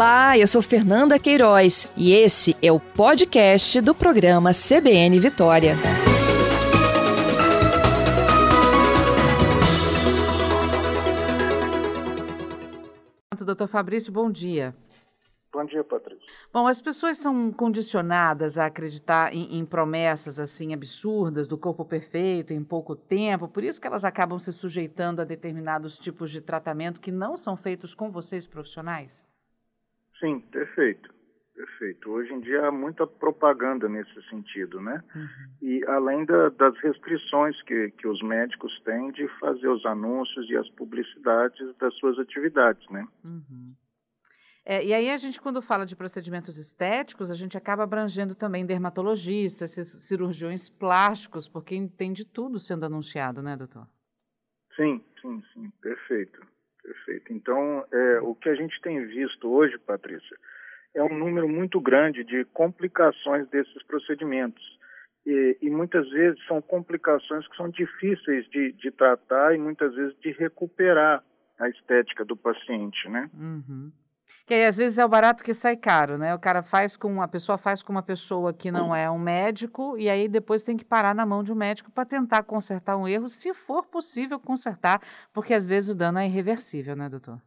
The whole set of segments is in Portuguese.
Olá, eu sou Fernanda Queiroz e esse é o podcast do programa CBN Vitória. Doutor Fabrício, bom dia. Bom dia, Patrícia. Bom, as pessoas são condicionadas a acreditar em, em, promessas assim absurdas do corpo perfeito em pouco tempo, por isso que elas acabam se sujeitando a determinados tipos de tratamento que não são feitos com vocês profissionais? Sim, perfeito. Perfeito. Hoje em dia há muita propaganda nesse sentido, né? Uhum. E além da, das restrições que, que os médicos têm de fazer os anúncios e as publicidades das suas atividades, né? Uhum. É, e aí a gente, quando fala de procedimentos estéticos, a gente acaba abrangendo também dermatologistas, cirurgiões plásticos, porque tem de tudo sendo anunciado, né, doutor? Sim, sim, sim, perfeito, perfeito. Então, é, o que a gente tem visto hoje, Patrícia, é um número muito grande de complicações desses procedimentos. E, e, muitas vezes são complicações que são difíceis de, de, tratar e muitas vezes de recuperar a estética do paciente, né? Uhum. Que às vezes é o barato que sai caro, né? O cara faz com a pessoa faz com uma pessoa que não é um médico e aí depois tem que parar na mão de um médico para tentar consertar um erro, se for possível consertar, porque às vezes o dano é irreversível, né, doutor?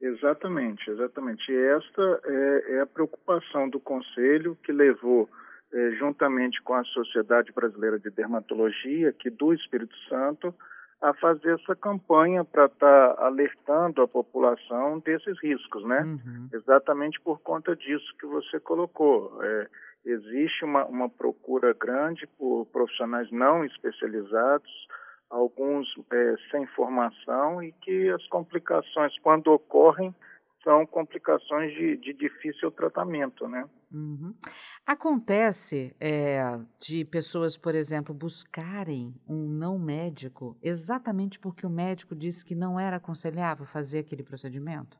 Exatamente, exatamente. E esta é, é a preocupação do Conselho que levou, é, juntamente com a Sociedade Brasileira de Dermatologia, aqui do Espírito Santo, a fazer essa campanha para estar tá alertando a população desses riscos, né? Uhum. Exatamente por conta disso que você colocou. É, existe uma, uma procura grande por profissionais não especializados, alguns é, sem formação e que as complicações, quando ocorrem, são complicações de, de difícil tratamento, né? Uhum. Acontece é, de pessoas, por exemplo, buscarem um não médico exatamente porque o médico disse que não era aconselhável fazer aquele procedimento?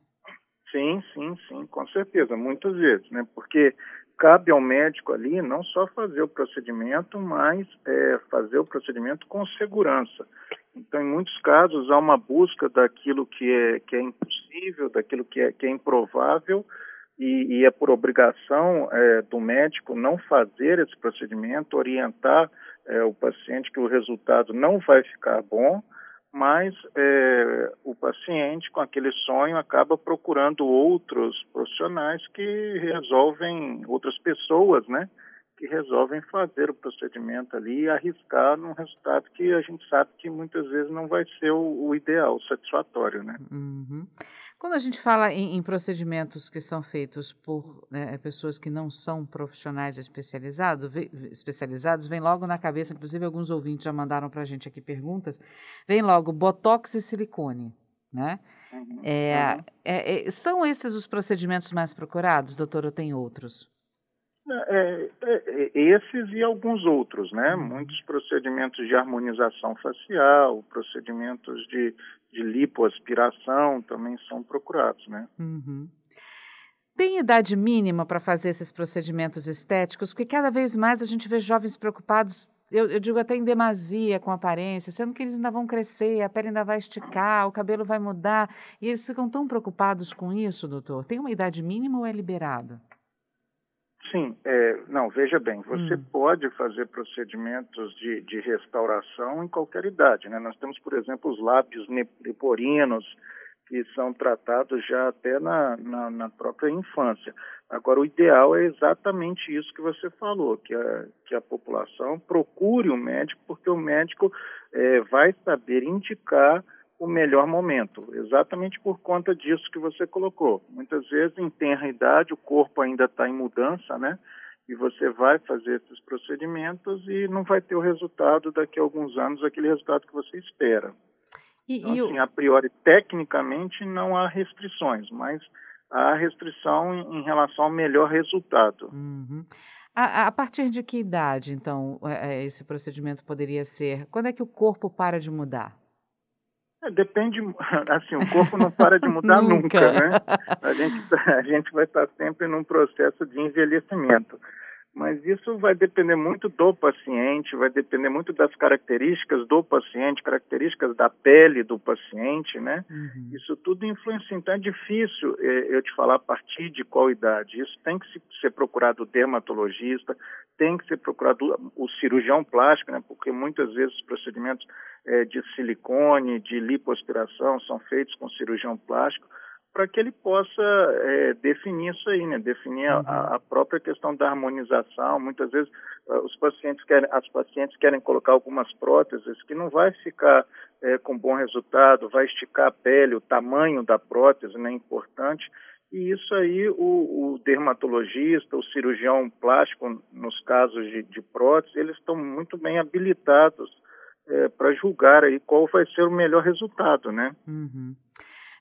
Sim, sim, sim, com certeza, muitas vezes, né? Porque cabe ao médico ali não só fazer o procedimento, mas é, fazer o procedimento com segurança. Então, em muitos casos, há uma busca daquilo que é, que é impossível, daquilo que é, que é improvável, e, e é por obrigação é, do médico não fazer esse procedimento, orientar é, o paciente que o resultado não vai ficar bom, mas é, o paciente com aquele sonho acaba procurando outros profissionais que resolvem, outras pessoas, né, que resolvem fazer o procedimento ali e arriscar num resultado que a gente sabe que muitas vezes não vai ser o, o ideal, satisfatório, né. Uhum. Quando a gente fala em, em procedimentos que são feitos por né, pessoas que não são profissionais especializados, vem, especializados, vem logo na cabeça, inclusive alguns ouvintes já mandaram para a gente aqui perguntas, vem logo botox e silicone, né? Uhum, é, uhum. É, é, são esses os procedimentos mais procurados, doutor, ou tem outros? É, é, é, esses e alguns outros, né? Uhum. Muitos procedimentos de harmonização facial, procedimentos de, de lipoaspiração também são procurados, né? Uhum. Tem idade mínima para fazer esses procedimentos estéticos? Porque cada vez mais a gente vê jovens preocupados, eu, eu, digo até em demasia com aparência, sendo que eles ainda vão crescer, a pele ainda vai esticar, o cabelo vai mudar, e eles ficam tão preocupados com isso, doutor. Tem uma idade mínima ou é liberado? Sim, é, não, veja bem, você hum. pode fazer procedimentos de, de restauração em qualquer idade, né? Nós temos, por exemplo, os lábios neporinos, que são tratados já até na, na, na, própria infância. Agora, o ideal é exatamente isso que você falou, que a, que a população procure o um médico, porque o médico é, vai saber indicar o melhor momento, exatamente por conta disso que você colocou. Muitas vezes, em tenra idade, o corpo ainda está em mudança, né? E você vai fazer esses procedimentos e não vai ter o resultado daqui a alguns anos, aquele resultado que você espera. E, então, e assim, o... a priori, tecnicamente, não há restrições, mas há restrição em, em relação ao melhor resultado. Uhum. A, a, partir de que idade, então, é, é, esse procedimento poderia ser? Quando é que o corpo para de mudar? É, depende, assim, o corpo não para de mudar nunca. nunca, né? A gente, a gente vai estar sempre num processo de envelhecimento. Mas isso vai depender muito do paciente, vai depender muito das características do paciente, características da pele do paciente, né? Uhum. Isso tudo influencia. Então é difícil é, eu te falar a partir de qual idade. Isso tem que ser procurado o dermatologista, tem que ser procurado o cirurgião plástico, né? Porque muitas vezes os procedimentos é, de silicone, de lipoaspiração são feitos com cirurgião plástico para que ele possa é, definir isso aí, né? Definir uhum. a, a, própria questão da harmonização. Muitas vezes uh, os pacientes querem, as pacientes querem colocar algumas próteses que não vai ficar é, com bom resultado, vai esticar a pele, o tamanho da prótese, né? Importante. E isso aí o, o dermatologista, o cirurgião plástico, nos casos de, de prótese, eles estão muito bem habilitados é, para julgar aí qual vai ser o melhor resultado, né? Uhum.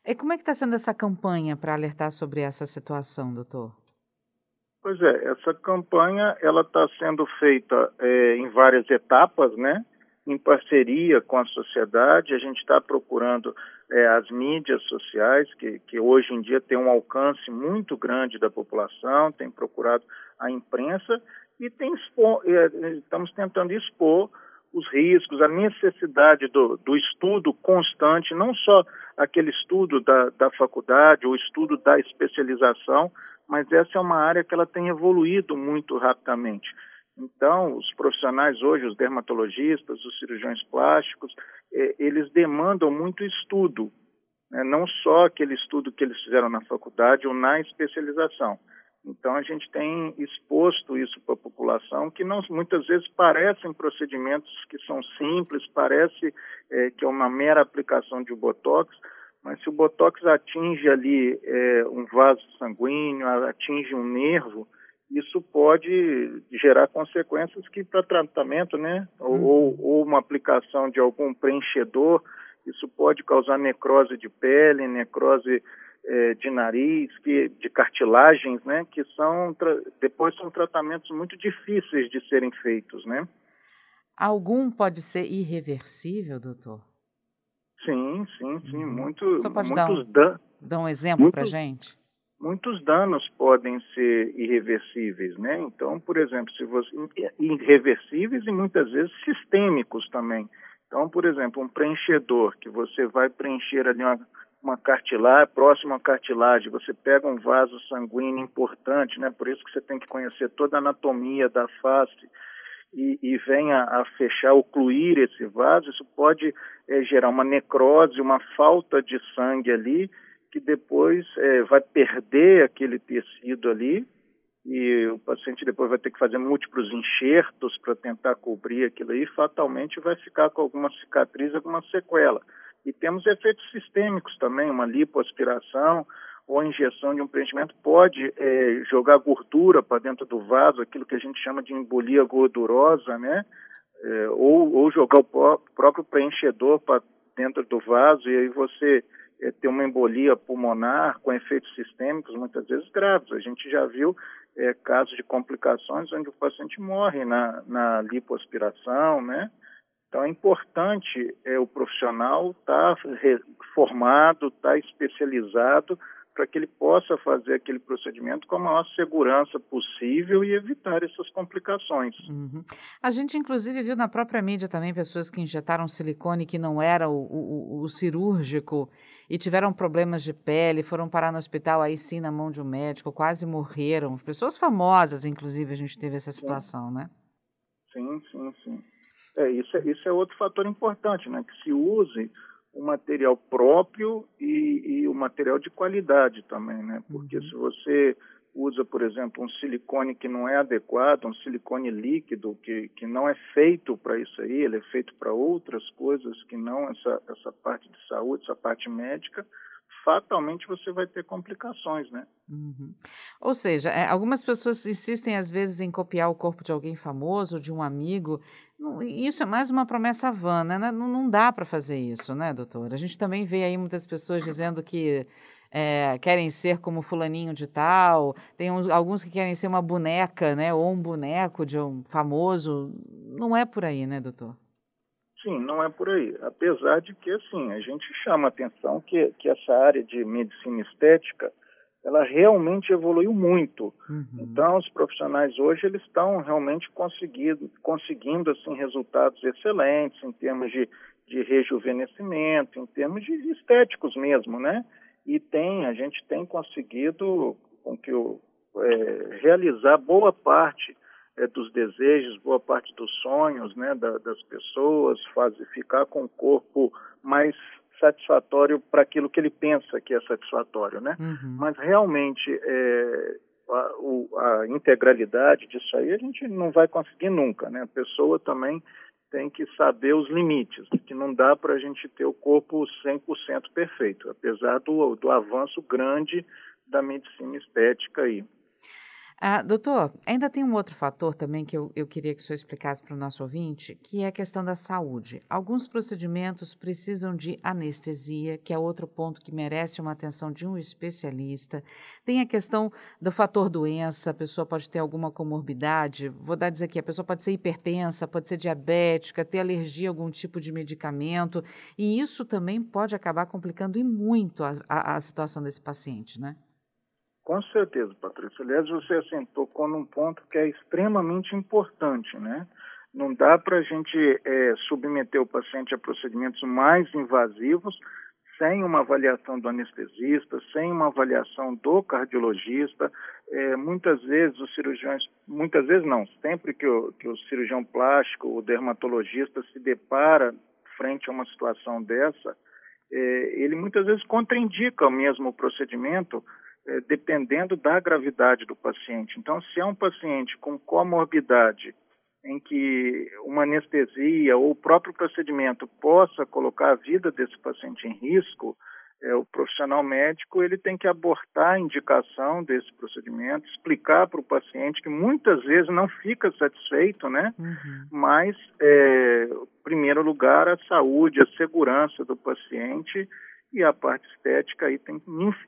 E como é que está sendo essa campanha para alertar sobre essa situação, doutor? Pois é, essa campanha ela está sendo feita é, em várias etapas, né? Em parceria com a sociedade, a gente está procurando é, as mídias sociais, que, que hoje em dia tem um alcance muito grande da população, tem procurado a imprensa e tem é, estamos tentando expor os riscos, a necessidade do, do estudo constante, não só aquele estudo da, da faculdade, o estudo da especialização, mas essa é uma área que ela tem evoluído muito rapidamente. Então, os profissionais hoje, os dermatologistas, os cirurgiões plásticos, eh, eles demandam muito estudo, né? não só aquele estudo que eles fizeram na faculdade ou na especialização. Então a gente tem exposto isso para a população, que não, muitas vezes parecem procedimentos que são simples, parece é, que é uma mera aplicação de botox, mas se o botox atinge ali é, um vaso sanguíneo, atinge um nervo, isso pode gerar consequências que para tratamento, né, uhum. ou, ou uma aplicação de algum preenchedor, isso pode causar necrose de pele, necrose é, de nariz, que, de cartilagens, né, que são depois são tratamentos muito difíceis de serem feitos, né? Algum pode ser irreversível, doutor? Sim, sim, sim. Uhum. Muito, Só pode dar um, dar um exemplo para gente? Muitos danos podem ser irreversíveis, né? Então, por exemplo, se você irreversíveis e muitas vezes sistêmicos também. Então, por exemplo, um preenchedor que você vai preencher ali uma uma cartilagem, próximo à cartilagem, você pega um vaso sanguíneo importante, né? Por isso que você tem que conhecer toda a anatomia da face e, e vem a, fechar, ocluir esse vaso, isso pode é, gerar uma necrose, uma falta de sangue ali, que depois é, vai perder aquele tecido ali e o paciente depois vai ter que fazer múltiplos enxertos para tentar cobrir aquilo aí, fatalmente vai ficar com alguma cicatriz, alguma sequela. E temos efeitos sistêmicos também, uma lipoaspiração ou a injeção de um preenchimento pode é, jogar gordura para dentro do vaso, aquilo que a gente chama de embolia gordurosa, né? É, ou, ou jogar o próprio preenchedor para dentro do vaso e aí você é, ter uma embolia pulmonar com efeitos sistêmicos muitas vezes graves. A gente já viu é, casos de complicações onde o paciente morre na, na lipoaspiração, né? Então é importante é, o profissional estar tá formado, estar tá especializado para que ele possa fazer aquele procedimento com a maior segurança possível e evitar essas complicações. Uhum. A gente, inclusive, viu na própria mídia também pessoas que injetaram silicone que não era o, o, o cirúrgico e tiveram problemas de pele, foram parar no hospital aí sim na mão de um médico, quase morreram. Pessoas famosas, inclusive, a gente teve essa situação, sim. né? Sim, sim, sim. É, isso, é, isso é outro fator importante, né? Que se use o material próprio e, e o material de qualidade também, né? Porque uhum. se você usa, por exemplo, um silicone que não é adequado, um silicone líquido que, que não é feito para isso aí, ele é feito para outras coisas que não essa, essa parte de saúde, essa parte médica, fatalmente você vai ter complicações, né? Uhum. Ou seja, é, algumas pessoas insistem às vezes em copiar o corpo de alguém famoso, de um amigo. Isso é mais uma promessa vã, né? Não, não dá para fazer isso, né, doutor? A gente também vê aí muitas pessoas dizendo que é, querem ser como fulaninho de tal, tem uns, alguns que querem ser uma boneca, né? Ou um boneco de um famoso. Não é por aí, né, doutor? Sim, não é por aí. Apesar de que, assim, a gente chama atenção que, que essa área de medicina estética, ela realmente evoluiu muito. Uhum. Então, os profissionais hoje eles estão realmente conseguindo, conseguindo assim resultados excelentes em termos de, de rejuvenescimento, em termos de estéticos mesmo, né? E tem, a gente tem conseguido com que o, é, realizar boa parte é, dos desejos, boa parte dos sonhos, né, da, das pessoas, fazer ficar com o corpo mais satisfatório para aquilo que ele pensa que é satisfatório, né? Uhum. Mas realmente é, a, o, a, integralidade disso aí a gente não vai conseguir nunca, né? A pessoa também tem que saber os limites, que não dá para a gente ter o corpo 100% perfeito, apesar do, do avanço grande da medicina estética aí. Ah, doutor, ainda tem um outro fator também que eu, eu queria que o senhor explicasse para o nosso ouvinte, que é a questão da saúde. Alguns procedimentos precisam de anestesia, que é outro ponto que merece uma atenção de um especialista. Tem a questão do fator doença, a pessoa pode ter alguma comorbidade. Vou dar dizer aqui, a pessoa pode ser hipertensa, pode ser diabética, ter alergia a algum tipo de medicamento, e isso também pode acabar complicando e muito a, a, a situação desse paciente, né? Com certeza, Patrícia. Aliás, você assim, tocou num ponto que é extremamente importante, né? Não dá para a gente é, submeter o paciente a procedimentos mais invasivos sem uma avaliação do anestesista, sem uma avaliação do cardiologista. É, muitas vezes os cirurgiões, muitas vezes não, sempre que o, que o cirurgião plástico, o dermatologista se depara frente a uma situação dessa, é, ele muitas vezes contraindica o mesmo procedimento é, dependendo da gravidade do paciente. Então, se é um paciente com comorbidade em que uma anestesia ou o próprio procedimento possa colocar a vida desse paciente em risco, é, o profissional médico ele tem que abortar a indicação desse procedimento, explicar para o paciente que muitas vezes não fica satisfeito, né? Uhum. Mas, é, em primeiro lugar, a saúde, a segurança do paciente e a parte estética aí tem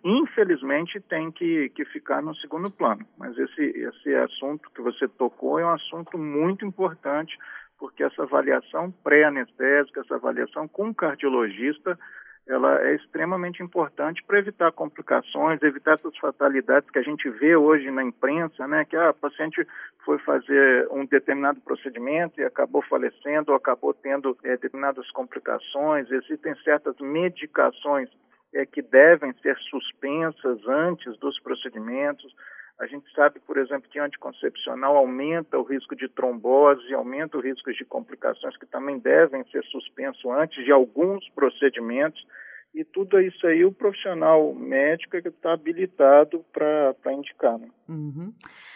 infelizmente tem que, que ficar no segundo plano. Mas esse esse assunto que você tocou é um assunto muito importante porque essa avaliação pré-anestésica essa avaliação com o cardiologista ela é extremamente importante para evitar complicações, evitar essas fatalidades que a gente vê hoje na imprensa, né? Que ah, paciente foi fazer um determinado procedimento e acabou falecendo ou acabou tendo é, determinadas complicações. Existem certas medicações é, que devem ser suspensas antes dos procedimentos. A gente sabe, por exemplo, que anticoncepcional aumenta o risco de trombose, aumenta o risco de complicações que também devem ser suspensos antes de alguns procedimentos. E tudo isso aí o profissional médico é está habilitado para indicar. Né? Uhum.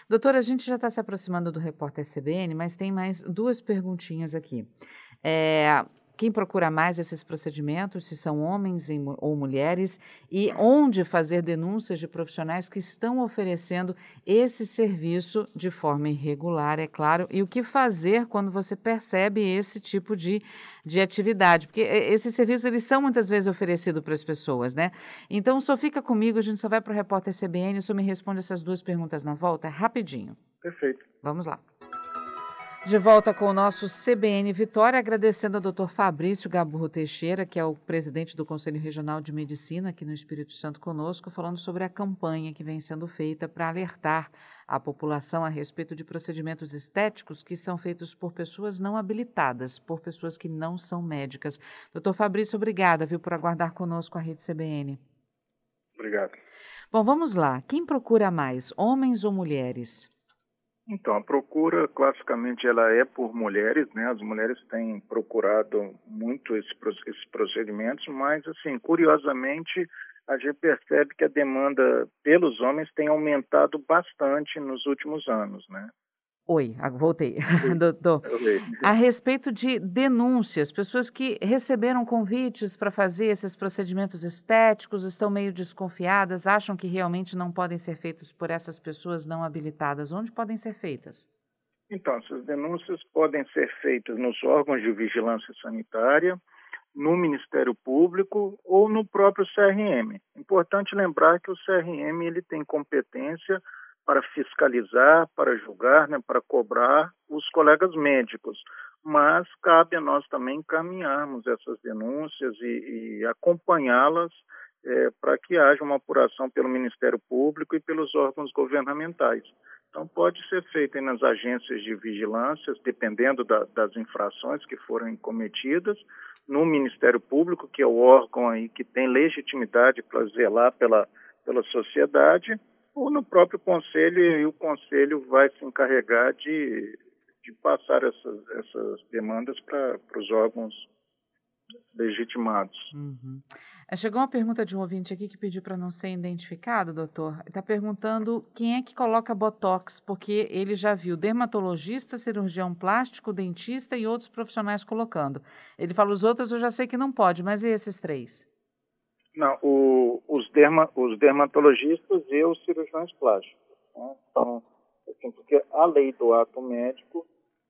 Doutora, a gente já está se aproximando do repórter CBN, mas tem mais duas perguntinhas aqui. É, quem procura mais esses procedimentos, se são homens ou mulheres, e onde fazer denúncias de profissionais que estão oferecendo esse serviço de forma irregular, é claro, e o que fazer quando você percebe esse tipo de, de atividade, porque esses serviços eles são muitas vezes oferecidos para as pessoas, né? Então, só fica comigo, a gente só vai para o repórter CBN, só me responde essas duas perguntas na volta, rapidinho. Perfeito. Vamos lá. De volta com o nosso CBN Vitória, agradecendo ao Dr. Fabrício Gaburro Teixeira, que é o presidente do Conselho Regional de Medicina aqui no Espírito Santo conosco, falando sobre a campanha que vem sendo feita para alertar a população a respeito de procedimentos estéticos que são feitos por pessoas não habilitadas, por pessoas que não são médicas. Doutor Fabrício, obrigada, viu, por aguardar conosco a Rede CBN. Obrigado. Bom, vamos lá. Quem procura mais, homens ou mulheres? Então, a procura, classicamente, ela é por mulheres, né? As mulheres têm procurado muito esse, esses procedimentos, mas, assim, curiosamente, a gente percebe que a demanda pelos homens tem aumentado bastante nos últimos anos, né? Oi, voltei. Doutor, a respeito de denúncias, pessoas que receberam convites para fazer esses procedimentos estéticos estão meio desconfiadas, acham que realmente não podem ser feitos por essas pessoas não habilitadas. Onde podem ser feitas? Então, essas denúncias podem ser feitas nos órgãos de vigilância sanitária, no Ministério Público ou no próprio CRM. Importante lembrar que o CRM ele tem competência para fiscalizar, para julgar, né, para cobrar os colegas médicos. Mas cabe a nós também encaminharmos essas denúncias e, e acompanhá-las é, para que haja uma apuração pelo Ministério Público e pelos órgãos governamentais. Então, pode ser feita nas agências de vigilância, dependendo da, das infrações que forem cometidas, no Ministério Público, que é o órgão aí que tem legitimidade para zelar pela, pela sociedade, ou no próprio Conselho, e o Conselho vai se encarregar de, de passar essas, essas demandas para os órgãos legitimados. Uhum. É, chegou uma pergunta de um ouvinte aqui que pediu para não ser identificado, doutor. Está perguntando quem é que coloca botox, porque ele já viu dermatologista, cirurgião plástico, dentista e outros profissionais colocando. Ele fala os outros, eu já sei que não pode, mas e esses três? Não, o, os, derma, os dermatologistas e os cirurgiões plásticos. Né? Então, assim, porque a lei do ato médico,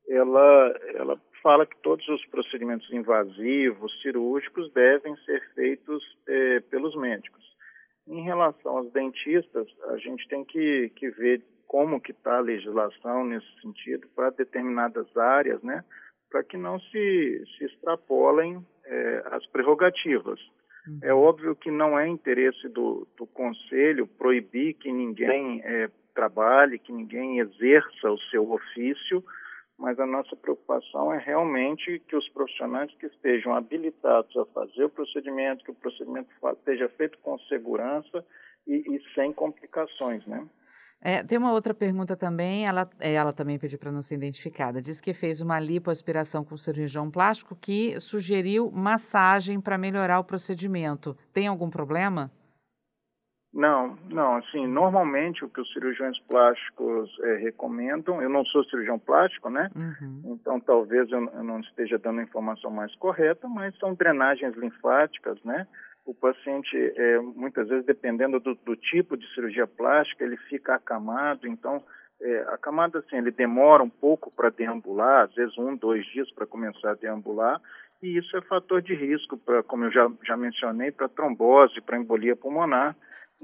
ela, ela fala que todos os procedimentos invasivos, cirúrgicos, devem ser feitos é, pelos médicos. Em relação aos dentistas, a gente tem que, que ver como que está a legislação nesse sentido para determinadas áreas, né, para que não se, se extrapolem é, as prerrogativas. É óbvio que não é interesse do, do Conselho proibir que ninguém é, trabalhe, que ninguém exerça o seu ofício, mas a nossa preocupação é realmente que os profissionais que estejam habilitados a fazer o procedimento, que o procedimento seja feito com segurança e, e sem complicações, né? É, tem uma outra pergunta também, ela, é, ela também pediu para não ser identificada. Diz que fez uma lipoaspiração com cirurgião plástico que sugeriu massagem para melhorar o procedimento. Tem algum problema? Não, não, assim, normalmente o que os cirurgiões plásticos é, recomendam, eu não sou cirurgião plástico, né? Uhum. Então talvez eu, eu, não esteja dando a informação mais correta, mas são drenagens linfáticas, né? O paciente, é, muitas vezes, dependendo do, do, tipo de cirurgia plástica, ele fica acamado, então é, a camada, assim, ele demora um pouco para deambular, às vezes um, dois dias para começar a deambular, e isso é fator de risco, para, como eu já, já mencionei, para trombose, para embolia pulmonar,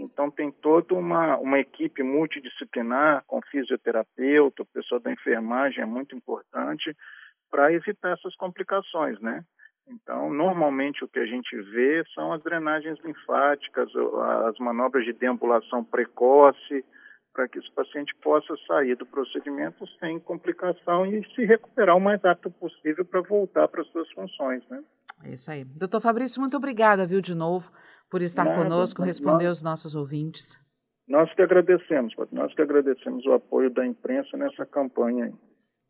então, tem toda uma, uma equipe multidisciplinar, com fisioterapeuta, o pessoal da enfermagem é muito importante para evitar essas complicações, né? Então, normalmente o que a gente vê são as drenagens linfáticas, as manobras de deambulação precoce, para que esse paciente possa sair do procedimento sem complicação e se recuperar o mais rápido possível para voltar para as suas funções, né? É isso aí. Doutor Fabrício, muito obrigada, viu, de novo por estar Nada, conosco, responder nós, os nossos ouvintes. Nós que agradecemos, nós que agradecemos o apoio da imprensa nessa campanha.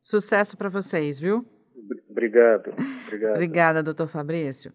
Sucesso para vocês, viu? Obrigado. Obrigado. Obrigada, doutor Fabrício.